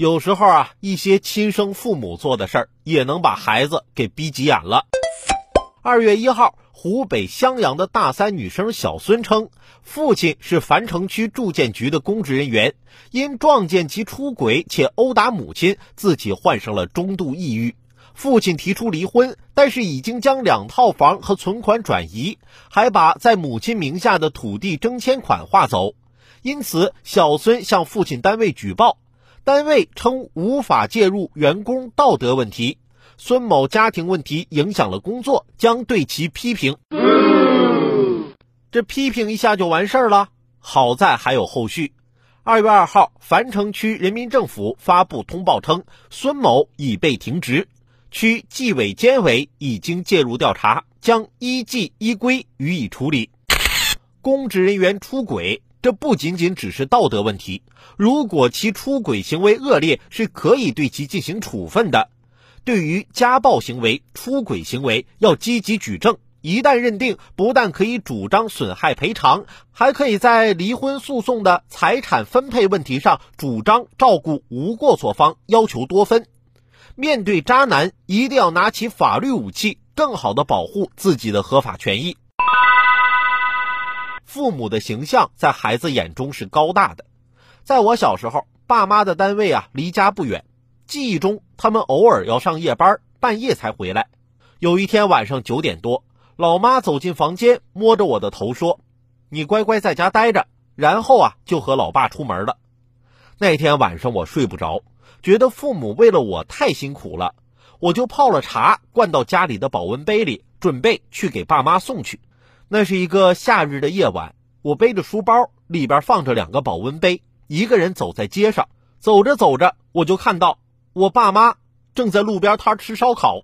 有时候啊，一些亲生父母做的事儿，也能把孩子给逼急眼了。二月一号，湖北襄阳的大三女生小孙称，父亲是樊城区住建局的公职人员，因撞见其出轨且殴打母亲，自己患上了中度抑郁。父亲提出离婚，但是已经将两套房和存款转移，还把在母亲名下的土地征迁款划走。因此，小孙向父亲单位举报。单位称无法介入员工道德问题，孙某家庭问题影响了工作，将对其批评。这批评一下就完事儿了？好在还有后续。二月二号，樊城区人民政府发布通报称，孙某已被停职，区纪委监委已经介入调查，将依纪依规予以处理。公职人员出轨。这不仅仅只是道德问题，如果其出轨行为恶劣，是可以对其进行处分的。对于家暴行为、出轨行为，要积极举证。一旦认定，不但可以主张损害赔偿，还可以在离婚诉讼的财产分配问题上主张照顾无过错方，要求多分。面对渣男，一定要拿起法律武器，更好的保护自己的合法权益。父母的形象在孩子眼中是高大的。在我小时候，爸妈的单位啊离家不远，记忆中他们偶尔要上夜班，半夜才回来。有一天晚上九点多，老妈走进房间，摸着我的头说：“你乖乖在家待着。”然后啊就和老爸出门了。那天晚上我睡不着，觉得父母为了我太辛苦了，我就泡了茶，灌到家里的保温杯里，准备去给爸妈送去。那是一个夏日的夜晚，我背着书包，里边放着两个保温杯，一个人走在街上。走着走着，我就看到我爸妈正在路边摊吃烧烤。